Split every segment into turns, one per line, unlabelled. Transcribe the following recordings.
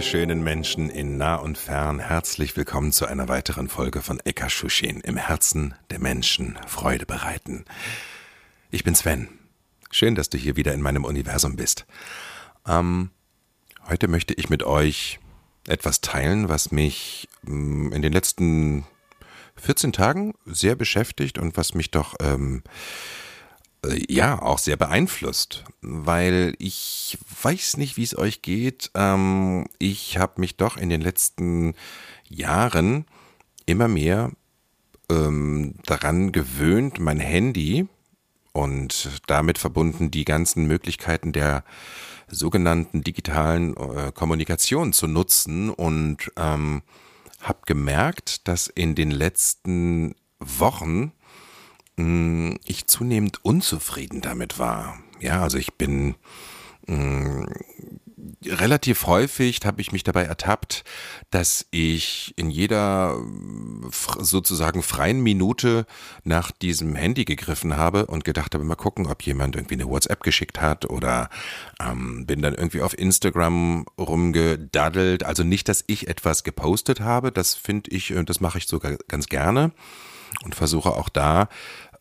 Ihr schönen Menschen in nah und fern. Herzlich willkommen zu einer weiteren Folge von Eka Schuschin im Herzen der Menschen Freude bereiten. Ich bin Sven. Schön, dass du hier wieder in meinem Universum bist. Ähm, heute möchte ich mit euch etwas teilen, was mich ähm, in den letzten 14 Tagen sehr beschäftigt und was mich doch ähm, äh, ja auch sehr beeinflusst, weil ich weiß nicht, wie es euch geht. Ähm, ich habe mich doch in den letzten Jahren immer mehr ähm, daran gewöhnt, mein Handy und damit verbunden die ganzen Möglichkeiten der sogenannten digitalen äh, Kommunikation zu nutzen und ähm, habe gemerkt, dass in den letzten Wochen mh, ich zunehmend unzufrieden damit war. Ja, also ich bin mh, relativ häufig habe ich mich dabei ertappt, dass ich in jeder fr- sozusagen freien Minute nach diesem Handy gegriffen habe und gedacht habe, mal gucken, ob jemand irgendwie eine WhatsApp geschickt hat oder ähm, bin dann irgendwie auf Instagram rumgedaddelt. Also nicht, dass ich etwas gepostet habe, das finde ich, und das mache ich sogar ganz gerne und versuche auch da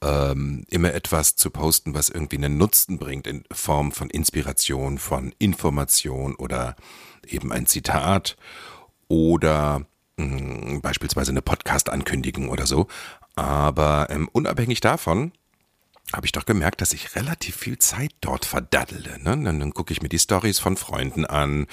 ähm, immer etwas zu posten, was irgendwie einen Nutzen bringt in Form von Inspiration, von Information oder eben ein Zitat oder mh, beispielsweise eine Podcast-Ankündigung oder so. Aber ähm, unabhängig davon habe ich doch gemerkt, dass ich relativ viel Zeit dort verdaddele. Ne? Dann, dann gucke ich mir die Stories von Freunden an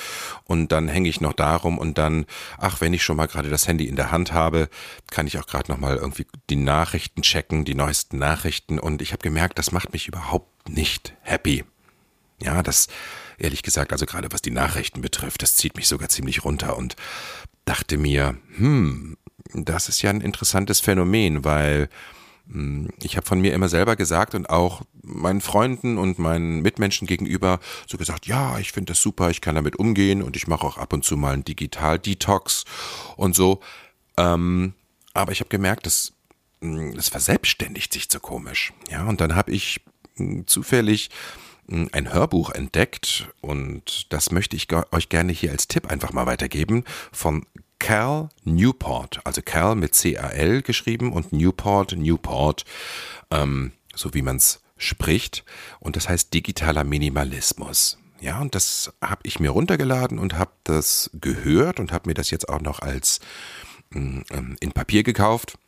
und dann hänge ich noch darum und dann, ach, wenn ich schon mal gerade das Handy in der Hand habe, kann ich auch gerade noch mal irgendwie die Nachrichten checken, die neuesten Nachrichten und ich habe gemerkt, das macht mich überhaupt nicht happy. Ja, das ehrlich gesagt, also gerade was die Nachrichten betrifft, das zieht mich sogar ziemlich runter und dachte mir, hm, das ist ja ein interessantes Phänomen, weil ich habe von mir immer selber gesagt und auch meinen Freunden und meinen Mitmenschen gegenüber so gesagt, ja, ich finde das super, ich kann damit umgehen und ich mache auch ab und zu mal einen Digital-Detox und so. Ähm, aber ich habe gemerkt, das, mh, das verselbstständigt sich so komisch. Ja, und dann habe ich mh, zufällig mh, ein Hörbuch entdeckt und das möchte ich euch gerne hier als Tipp einfach mal weitergeben von Cal Newport, also Cal mit C-A-L geschrieben und Newport, Newport, ähm, so wie man es spricht. Und das heißt digitaler Minimalismus. Ja, und das habe ich mir runtergeladen und habe das gehört und habe mir das jetzt auch noch als mm, ähm, in Papier gekauft,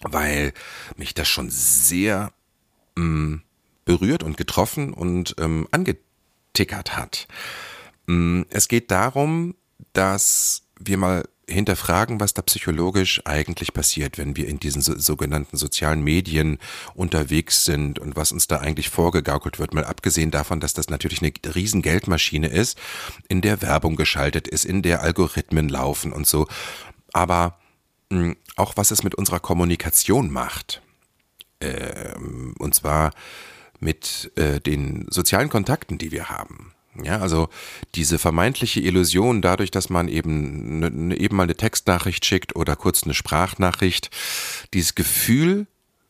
weil mich das schon sehr mm, berührt und getroffen und ähm, angetickert hat. Mm, Es geht darum, dass wir mal hinterfragen, was da psychologisch eigentlich passiert, wenn wir in diesen so, sogenannten sozialen Medien unterwegs sind und was uns da eigentlich vorgegaukelt wird, mal abgesehen davon, dass das natürlich eine riesen Geldmaschine ist, in der Werbung geschaltet ist, in der Algorithmen laufen und so. Aber mh, auch was es mit unserer Kommunikation macht. Ähm, und zwar mit äh, den sozialen Kontakten, die wir haben. Ja, also diese vermeintliche Illusion dadurch, dass man eben ne, ne, eben mal eine Textnachricht schickt oder kurz eine Sprachnachricht, dieses Gefühl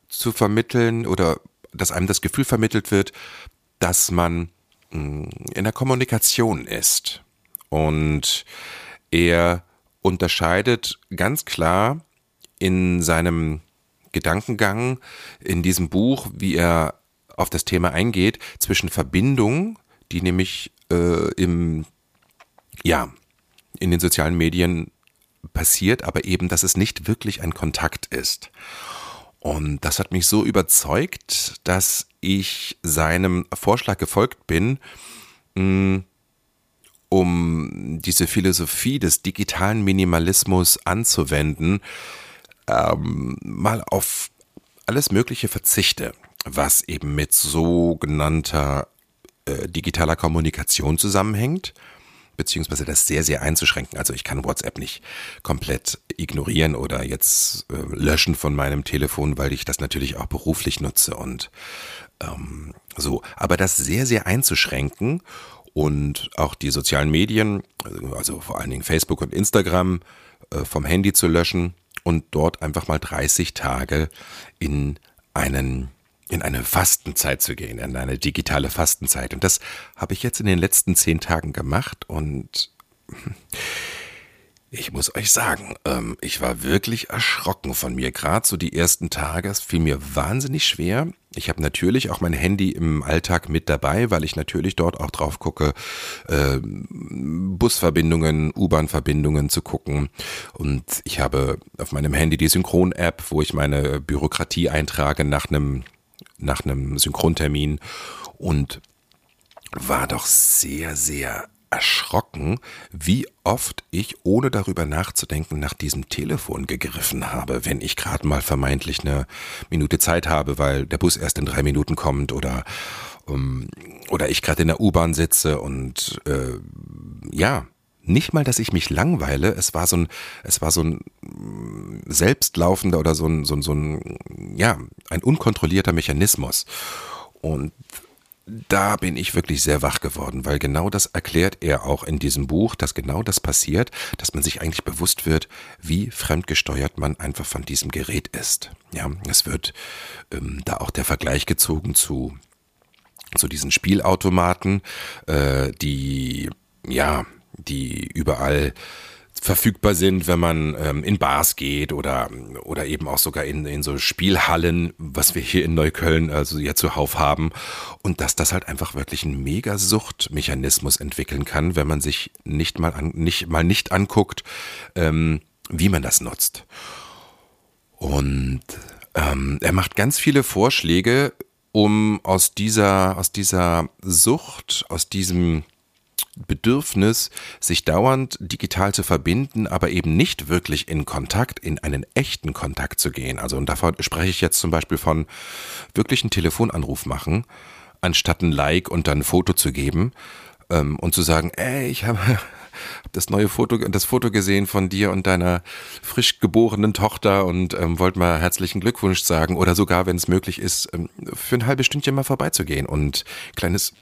zu vermitteln oder dass einem das Gefühl vermittelt wird, dass man mh, in der Kommunikation ist. Und er unterscheidet ganz klar in seinem Gedankengang in diesem Buch, wie er auf das Thema eingeht, zwischen Verbindung, die nämlich äh, im, ja, in den sozialen Medien passiert, aber eben, dass es nicht wirklich ein Kontakt ist. Und das hat mich so überzeugt, dass ich seinem Vorschlag gefolgt bin, mh, um diese Philosophie des digitalen Minimalismus anzuwenden, ähm, mal auf alles Mögliche verzichte, was eben mit sogenannter äh, digitaler Kommunikation zusammenhängt. beziehungsweise das sehr, sehr einzuschränken. Also ich kann WhatsApp nicht komplett ignorieren oder jetzt äh, löschen von meinem Telefon, weil ich das natürlich auch beruflich nutze und ähm, so. Aber das sehr, sehr einzuschränken und auch die sozialen Medien, also vor allen Dingen Facebook und Instagram, äh, vom Handy zu löschen und dort einfach mal 30 Tage in einen in eine Fastenzeit zu gehen, in eine digitale Fastenzeit. Und das habe ich jetzt in den letzten zehn Tagen gemacht und ich muss euch sagen, ähm, ich war wirklich erschrocken von mir. Gerade so die ersten Tage, es fiel mir wahnsinnig schwer. Ich habe natürlich auch mein Handy im Alltag mit dabei, weil ich natürlich dort auch drauf gucke, äh, Busverbindungen, U-Bahn-Verbindungen zu gucken. Und ich habe auf meinem Handy die Synchron-App, wo ich meine Bürokratie eintrage nach einem nach einem Synchrontermin und war doch sehr, sehr erschrocken, wie oft ich, ohne darüber nachzudenken, nach diesem Telefon gegriffen habe, wenn ich gerade mal vermeintlich eine Minute Zeit habe, weil der Bus erst in drei Minuten kommt oder um, ähm, oder ich gerade in der U-Bahn sitze und äh, ja, nicht mal, dass ich mich langweile, es war so ein, es war so ein mm, selbstlaufender oder so ein, so ein, so ein, ja, ein unkontrollierter Mechanismus. Und da bin ich wirklich sehr wach geworden, weil genau das erklärt er auch in diesem Buch, dass genau das passiert, dass man sich eigentlich bewusst wird, wie fremdgesteuert man einfach von diesem Gerät ist. Ja, es wird ähm, da auch der Vergleich gezogen zu zu diesen Spielautomaten, äh, die ja die überall verfügbar sind, wenn man ähm, in Bars geht oder oder eben auch sogar in, in so Spielhallen, was wir hier in Neukölln also ja zuhauf haben und dass das halt einfach wirklich ein mega Suchtmechanismus entwickeln kann, wenn man sich nicht mal an, nicht mal nicht anguckt, ähm, wie man das nutzt. Und ähm, er macht ganz viele Vorschläge, um aus dieser aus dieser Sucht, aus diesem Bedürfnis, sich dauernd digital zu verbinden, aber eben nicht wirklich in Kontakt, in einen echten Kontakt zu gehen. Also und davon spreche ich jetzt zum Beispiel von wirklich einen Telefonanruf machen, anstatt ein Like und dann ein Foto zu geben ähm, und zu sagen, ey, ich habe das neue Foto, das Foto gesehen von dir und deiner frisch geborenen Tochter und ähm, wollte mal herzlichen Glückwunsch sagen oder sogar, wenn es möglich ist, ähm, für ein halbes Stündchen mal vorbeizugehen und kleines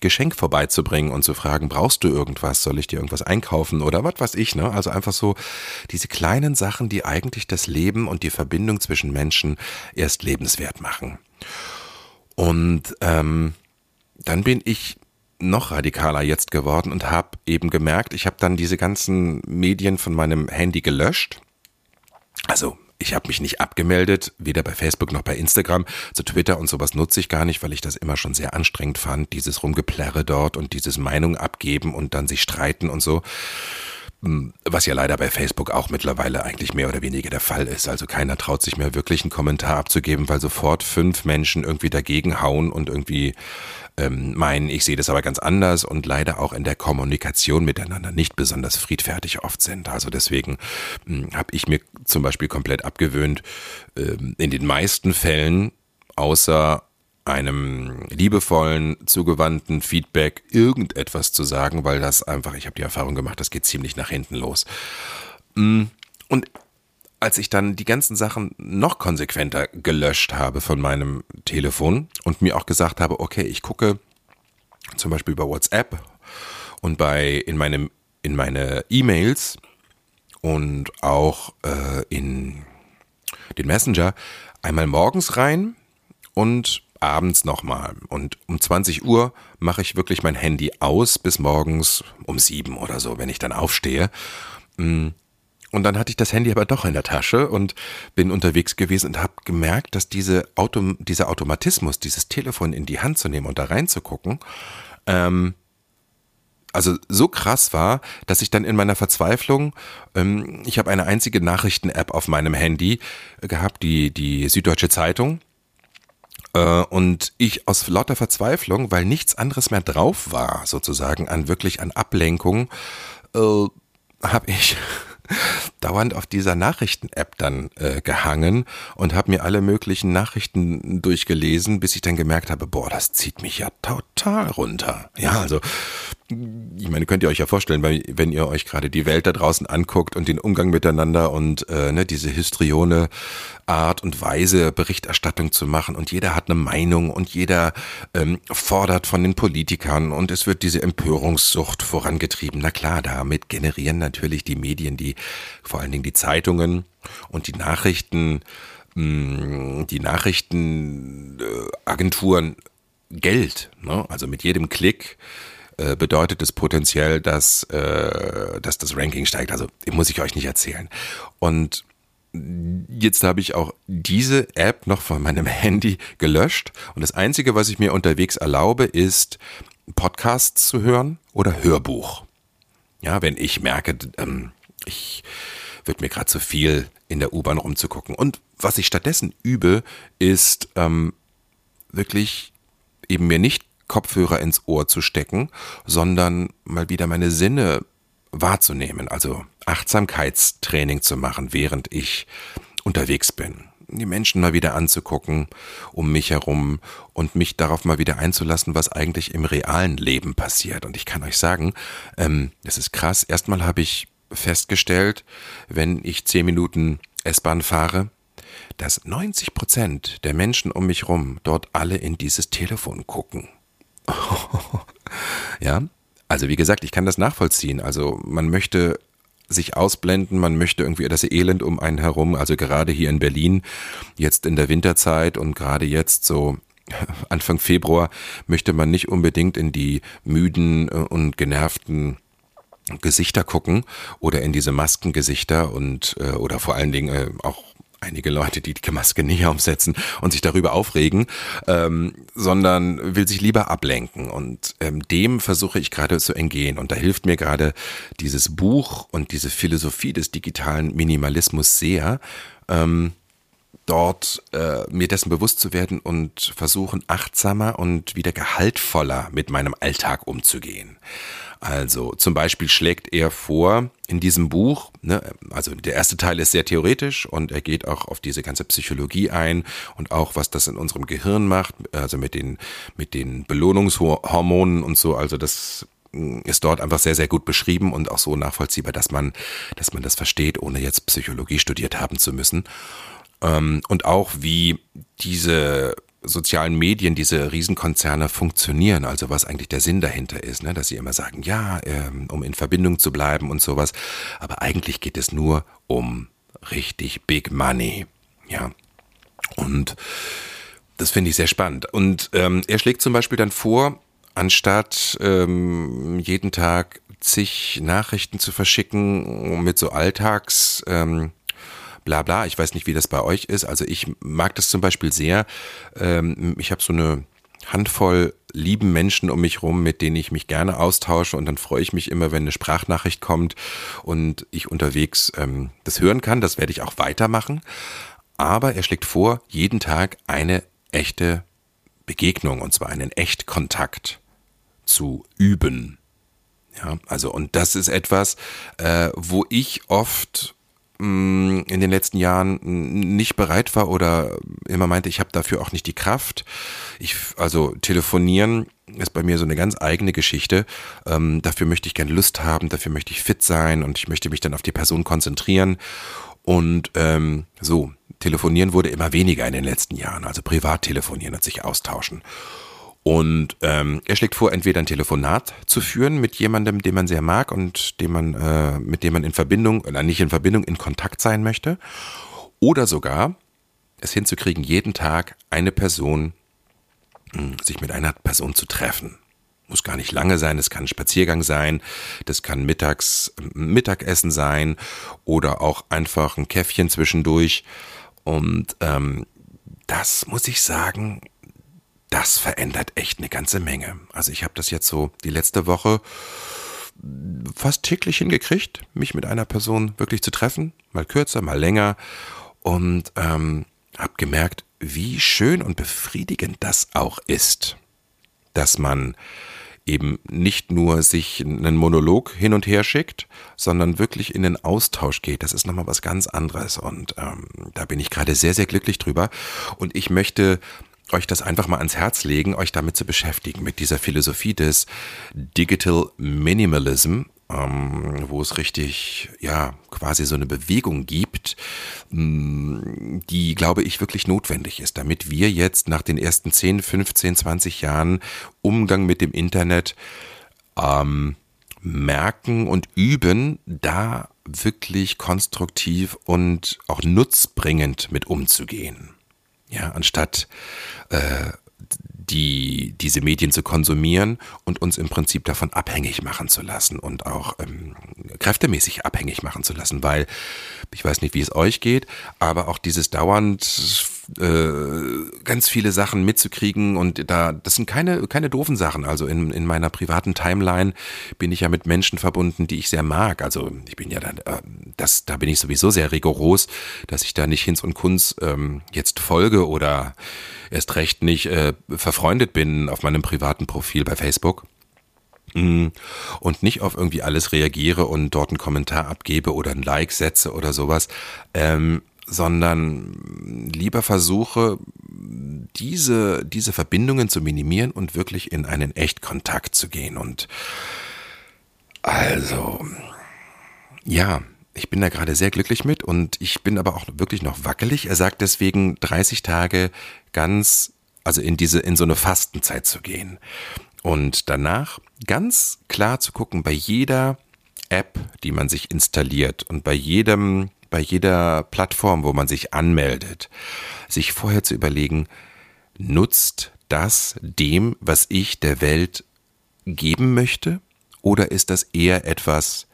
Geschenk vorbeizubringen und zu fragen, brauchst du irgendwas, soll ich dir irgendwas einkaufen oder was weiß ich, ne? Also einfach so diese kleinen Sachen, die eigentlich das Leben und die Verbindung zwischen Menschen erst lebenswert machen. Und ähm, dann bin ich noch radikaler jetzt geworden und habe eben gemerkt, ich habe dann diese ganzen Medien von meinem Handy gelöscht. Also ich habe mich nicht abgemeldet, weder bei Facebook noch bei Instagram. Zu Twitter und sowas nutze ich gar nicht, weil ich das immer schon sehr anstrengend fand, dieses Rumgeplärre dort und dieses Meinung abgeben und dann sich streiten und so. Hm, was ja leider bei Facebook auch mittlerweile eigentlich mehr oder weniger der Fall ist. Also keiner traut sich mehr wirklich einen Kommentar abzugeben, weil sofort fünf Menschen irgendwie dagegen hauen und irgendwie ähm, meinen, ich sehe das aber ganz anders und leider auch in der Kommunikation miteinander nicht besonders friedfertig oft sind. Also deswegen hm, habe ich mir zum Beispiel komplett abgewöhnt, ähm, in den meisten Fällen außer einem liebevollen, zugewandten Feedback irgendetwas zu sagen, weil das einfach, ich habe die Erfahrung gemacht, das geht ziemlich nach hinten los. Mm, und als ich dann die ganzen Sachen noch konsequenter gelöscht habe von meinem Telefon und mir auch gesagt habe, okay, ich gucke zum Beispiel über WhatsApp und bei in meinem in meine E-Mails und auch äh, in den Messenger einmal morgens rein und abends nochmal. Und um 20 Uhr mache ich wirklich mein Handy aus bis morgens um sieben oder so, wenn ich dann aufstehe. Mm. Und dann hatte ich das Handy aber doch in der Tasche und bin unterwegs gewesen und habe gemerkt, dass diese Auto, dieser Automatismus, dieses Telefon in die Hand zu nehmen und da reinzugucken, ähm, also so krass war, dass ich dann in meiner Verzweiflung, ähm, ich habe eine einzige Nachrichten-App auf meinem Handy gehabt, die die Süddeutsche Zeitung, und ich aus lauter Verzweiflung, weil nichts anderes mehr drauf war, sozusagen an wirklich an Ablenkung, äh, habe ich dauernd auf dieser Nachrichten-App dann äh, gehangen und habe mir alle möglichen Nachrichten durchgelesen, bis ich dann gemerkt habe, boah, das zieht mich ja total runter. Ja, also ich meine, könnt ihr euch ja vorstellen, weil, wenn ihr euch gerade die Welt da draußen anguckt und den Umgang miteinander und äh, ne, diese histrione Art und Weise, Berichterstattung zu machen und jeder hat eine Meinung und jeder ähm, fordert von den Politikern und es wird diese Empörungssucht vorangetrieben. Na klar, damit generieren natürlich die Medien, die vor allen Dingen die Zeitungen und die Nachrichten, mh, mm, die Nachrichtenagenturen Geld. Ne? Also mit jedem Klick äh, bedeutet es potenziell, dass, äh, dass das Ranking steigt. Also muss ich euch nicht erzählen. Und jetzt habe ich auch diese App noch von meinem Handy gelöscht. Und das Einzige, was ich mir unterwegs erlaube, ist Podcasts zu hören oder Hörbuch. Ja, wenn ich merke, ähm, ich wird mir gerade zu viel in der U-Bahn rumzugucken. Und was ich stattdessen übe, ist ähm, wirklich eben mir nicht Kopfhörer ins Ohr zu stecken, sondern mal wieder meine Sinne wahrzunehmen, also Achtsamkeitstraining zu machen, während ich unterwegs bin. Die Menschen mal wieder anzugucken um mich herum und mich darauf mal wieder einzulassen, was eigentlich im realen Leben passiert. Und ich kann euch sagen, ähm, es ist krass. Erstmal habe ich festgestellt, wenn ich zehn Minuten S-Bahn fahre, dass 90 Prozent der Menschen um mich rum dort alle in dieses Telefon gucken. ja, also wie gesagt, ich kann das nachvollziehen. Also man möchte sich ausblenden, man möchte irgendwie das Elend um einen herum, also gerade hier in Berlin, jetzt in der Winterzeit und gerade jetzt so Anfang Februar möchte man nicht unbedingt in die müden äh, und genervten Gesichter gucken oder in diese Maskengesichter und äh, oder vor allen Dingen äh, auch einige Leute, die die Maske nicht aufsetzen und sich darüber aufregen, ähm, sondern will sich lieber ablenken. Und ähm, dem versuche ich gerade zu entgehen. Und da hilft mir gerade dieses Buch und diese Philosophie des digitalen Minimalismus sehr, ähm, dort äh, mir dessen bewusst zu werden und versuchen, achtsamer und wieder gehaltvoller mit meinem Alltag umzugehen. Also zum Beispiel schlägt er vor in diesem Buch, ne, also der erste Teil ist sehr theoretisch und er geht auch auf diese ganze Psychologie ein und auch was das in unserem Gehirn macht, also mit den mit den Belohnungshormonen und so. Also das mm, ist dort einfach sehr, sehr gut beschrieben und auch so nachvollziehbar, dass man, dass man das versteht, ohne jetzt Psychologie studiert haben zu müssen. Ähm, und auch wie diese sozialen Medien, diese Riesenkonzerne funktionieren, also was eigentlich der Sinn dahinter ist, ne? dass sie immer sagen, ja, ähm, um in Verbindung zu bleiben und sowas, aber eigentlich geht es nur um richtig Big Money, ja. Und das finde ich sehr spannend. Und ähm, er schlägt zum Beispiel dann vor, anstatt ähm, jeden Tag zig Nachrichten zu verschicken mit so Alltags ähm, bla bla. Ich weiß nicht, wie das bei euch ist. Also ich mag das zum Beispiel sehr. Ähm, ich habe so eine Handvoll lieben Menschen um mich rum, mit denen ich mich gerne austausche und dann freue ich mich immer, wenn eine Sprachnachricht kommt und ich unterwegs ähm, das hören kann. Das werde ich auch weitermachen. Aber er schlägt vor, jeden Tag eine echte Begegnung und zwar einen Echtkontakt zu üben. Ja, also und das ist etwas, äh, wo ich oft in den letzten Jahren nicht bereit war oder immer meinte, ich habe dafür auch nicht die Kraft. Ich, also telefonieren ist bei mir so eine ganz eigene Geschichte. Ähm, dafür möchte ich gerne Lust haben, dafür möchte ich fit sein und ich möchte mich dann auf die Person konzentrieren. Und ähm, so, telefonieren wurde immer weniger in den letzten Jahren, also privat telefonieren und sich austauschen. Und ähm, er schlägt vor, entweder ein Telefonat zu führen mit jemandem, den man sehr mag und dem man, äh, mit dem man in Verbindung, oder nicht in Verbindung, in Kontakt sein möchte, oder sogar es hinzukriegen, jeden Tag eine Person, hm, sich mit einer Person zu treffen. Muss gar nicht lange sein, es kann ein Spaziergang sein, das kann mittags Mittagessen sein oder auch einfach ein Käffchen zwischendurch. Und ähm, das muss ich sagen, das verändert echt eine ganze Menge. Also ich habe das jetzt so die letzte Woche fast täglich hingekriegt, mich mit einer Person wirklich zu treffen, mal kürzer, mal länger und ähm, habe gemerkt, wie schön und befriedigend das auch ist, dass man eben nicht nur sich einen Monolog hin und her schickt, sondern wirklich in den Austausch geht. Das ist nochmal was ganz anderes und ähm, da bin ich gerade sehr, sehr glücklich drüber und ich möchte euch das einfach mal ans Herz legen, euch damit zu beschäftigen, mit dieser Philosophie des Digital Minimalism, ähm, wo es richtig, ja, quasi so eine Bewegung gibt, mh, die, glaube ich, wirklich notwendig ist, damit wir jetzt nach den ersten 10, 15, 20 Jahren Umgang mit dem Internet ähm, merken und üben, da wirklich konstruktiv und auch nutzbringend mit umzugehen. Ja, anstatt äh, die, diese Medien zu konsumieren und uns im Prinzip davon abhängig machen zu lassen und auch ähm, kräftemäßig abhängig machen zu lassen, weil ich weiß nicht, wie es euch geht, aber auch dieses dauernd äh, ganz viele Sachen mitzukriegen und da, das sind keine, keine doofen Sachen. Also in, in meiner privaten Timeline bin ich ja mit Menschen verbunden, die ich sehr mag. Also ich bin ja da, äh, das, da bin ich sowieso sehr rigoros, dass ich da nicht Hinz und Kunz ähm, jetzt folge oder erst recht nicht äh, verfreundet bin auf meinem privaten Profil bei Facebook mm, und nicht auf irgendwie alles reagiere und dort einen Kommentar abgebe oder ein Like setze oder sowas. Ähm, sondern lieber versuche, diese, diese Verbindungen zu minimieren und wirklich in einen Echtkontakt zu gehen. Und also, ja, ich bin da gerade sehr glücklich mit und ich bin aber auch wirklich noch wackelig. Er sagt deswegen 30 Tage ganz, also in diese, in so eine Fastenzeit zu gehen. Und danach ganz klar zu gucken, bei jeder App, die man sich installiert und bei jedem bei jeder Plattform, wo man sich anmeldet, sich vorher zu überlegen, nutzt das dem, was ich der Welt geben möchte? Oder ist das eher etwas,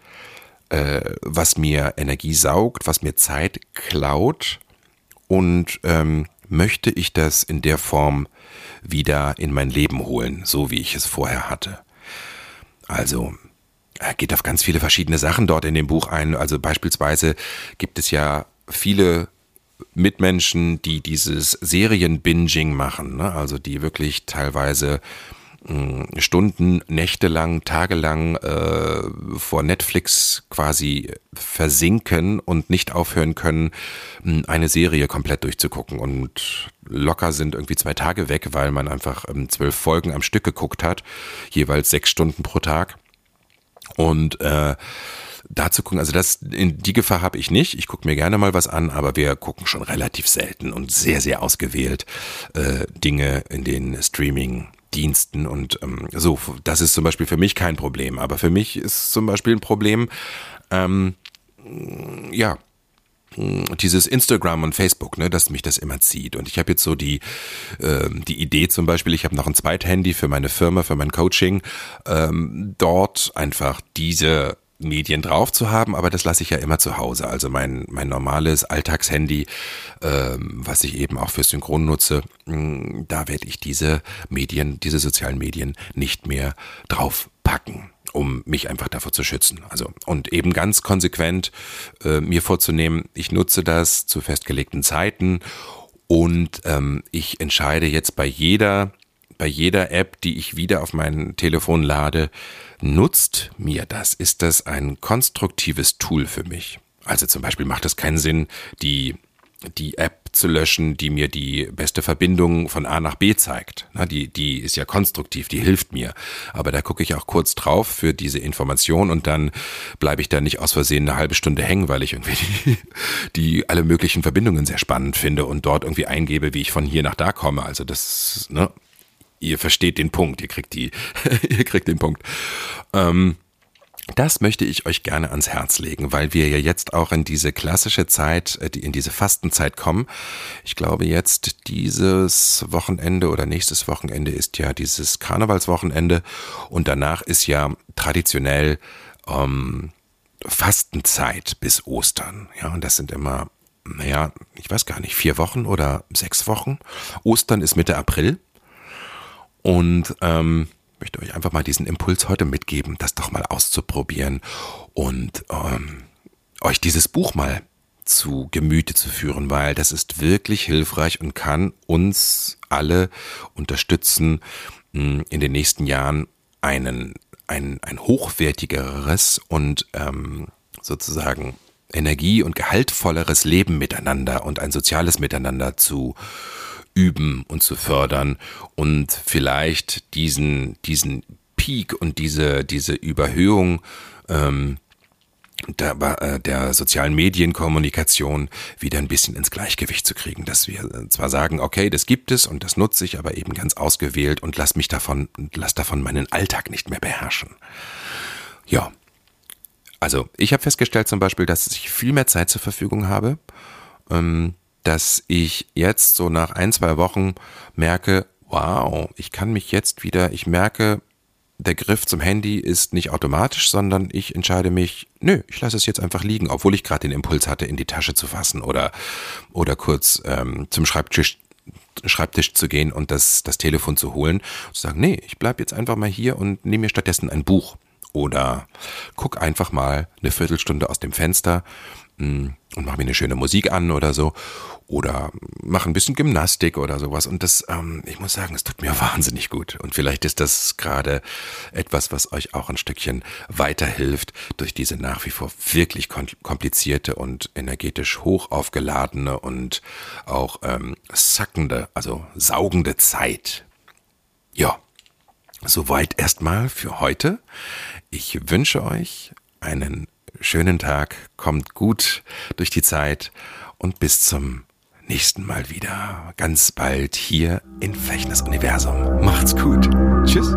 äh, was mir Energie saugt, was mir Zeit klaut? Und ähm, möchte ich das in der Form wieder in mein Leben holen, so wie ich es vorher hatte? Also geht auf ganz viele verschiedene Sachen dort in dem Buch ein. Also beispielsweise gibt es ja viele Mitmenschen, die dieses Serienbinging machen, ne? also die wirklich teilweise hm, Stunden, Nächte lang, tagelang äh, vor Netflix quasi versinken und nicht aufhören können, hm, eine Serie komplett durchzugucken und locker sind irgendwie zwei Tage weg, weil man einfach ähm, zwölf Folgen am Stück geguckt hat, jeweils sechs Stunden pro Tag. Und äh, da zu gucken, also das, in die Gefahr habe ich nicht. Ich gucke mir gerne mal was an, aber wir gucken schon relativ selten und sehr, sehr ausgewählt äh, Dinge in den Streaming. Diensten und ähm, so, das ist zum Beispiel für mich kein Problem. Aber für mich ist zum Beispiel ein Problem, ähm, ja, dieses Instagram und Facebook, ne, dass mich das immer zieht. Und ich habe jetzt so die, äh, die Idee zum Beispiel, ich habe noch ein Zweithandy für meine Firma, für mein Coaching, ähm, dort einfach diese Medien drauf zu haben, aber das lasse ich ja immer zu Hause. Also mein, mein normales Alltagshandy, ähm, was ich eben auch für Synchron nutze, mh, da werde ich diese Medien, diese sozialen Medien nicht mehr draufpacken um mich einfach davor zu schützen. Also und eben ganz konsequent äh, mir vorzunehmen, ich nutze das zu festgelegten Zeiten und ähm, ich entscheide jetzt bei jeder bei jeder App, die ich wieder auf mein Telefon lade, nutzt mir das? Ist das ein konstruktives Tool für mich? Also zum Beispiel macht es keinen Sinn, die die App zu löschen, die mir die beste Verbindung von A nach B zeigt. Na, die, die ist ja konstruktiv, die hilft mir. Aber da gucke ich auch kurz drauf für diese Information und dann bleibe ich da nicht aus Versehen eine halbe Stunde hängen, weil ich irgendwie die, die alle möglichen Verbindungen sehr spannend finde und dort irgendwie eingebe, wie ich von hier nach da komme. Also das, ne, ihr versteht den Punkt, ihr kriegt die, ihr kriegt den Punkt. Ähm, das möchte ich euch gerne ans Herz legen, weil wir ja jetzt auch in diese klassische Zeit, äh, in diese Fastenzeit kommen. Ich glaube jetzt dieses Wochenende oder nächstes Wochenende ist ja dieses Karnevalswochenende und danach ist ja traditionell ähm, Fastenzeit bis Ostern. Ja, und das sind immer, naja, ich weiß gar nicht, vier Wochen oder sechs Wochen. Ostern ist Mitte April. Und ähm, möchte euch einfach mal diesen Impuls heute mitgeben, das doch mal auszuprobieren und ähm, euch dieses Buch mal zu Gemüte zu führen, weil das ist wirklich hilfreich und kann uns alle unterstützen, hm, in den nächsten Jahren einen, ein, ein hochwertigeres und ähm, sozusagen Energie- und gehaltvolleres Leben miteinander und ein soziales Miteinander zu üben und zu fördern und vielleicht diesen, diesen Peak und diese, diese Überhöhung ähm, der, äh, der sozialen Medienkommunikation wieder ein bisschen ins Gleichgewicht zu kriegen, dass wir äh, zwar sagen, okay, das gibt es und das nutze ich, aber eben ganz ausgewählt und lass mich davon, lass davon meinen Alltag nicht mehr beherrschen. Ja. Also, ich habe festgestellt zum Beispiel, dass ich viel mehr Zeit zur Verfügung habe, ähm, dass ich jetzt so nach ein, zwei Wochen merke, wow, ich kann mich jetzt wieder, ich merke, der Griff zum Handy ist nicht automatisch, sondern ich entscheide mich, nö, ich lasse es jetzt einfach liegen, obwohl ich gerade den Impuls hatte, in die Tasche zu fassen oder, oder kurz ähm, zum Schreibtisch Schreibtisch zu gehen und das, das Telefon zu holen. Zu sagen, nee, ich bleib jetzt einfach mal hier und nehme mir stattdessen ein Buch oder guck einfach mal eine Viertelstunde aus dem Fenster mm, und mach mir eine schöne Musik an oder so oder mache ein bisschen Gymnastik oder sowas. Und das, ähm, ich muss sagen, es tut mir wahnsinnig gut. Und vielleicht ist das gerade etwas, was euch auch ein Stückchen weiterhilft durch diese nach wie vor wirklich komplizierte und energetisch hoch aufgeladene und auch ähm, sackende, also saugende Zeit. Ja, soweit erstmal für heute. Ich wünsche euch einen schönen Tag, kommt gut durch die Zeit und bis zum nächsten Mal wieder. Ganz bald hier in Fechners Universum. Macht's gut. Tschüss.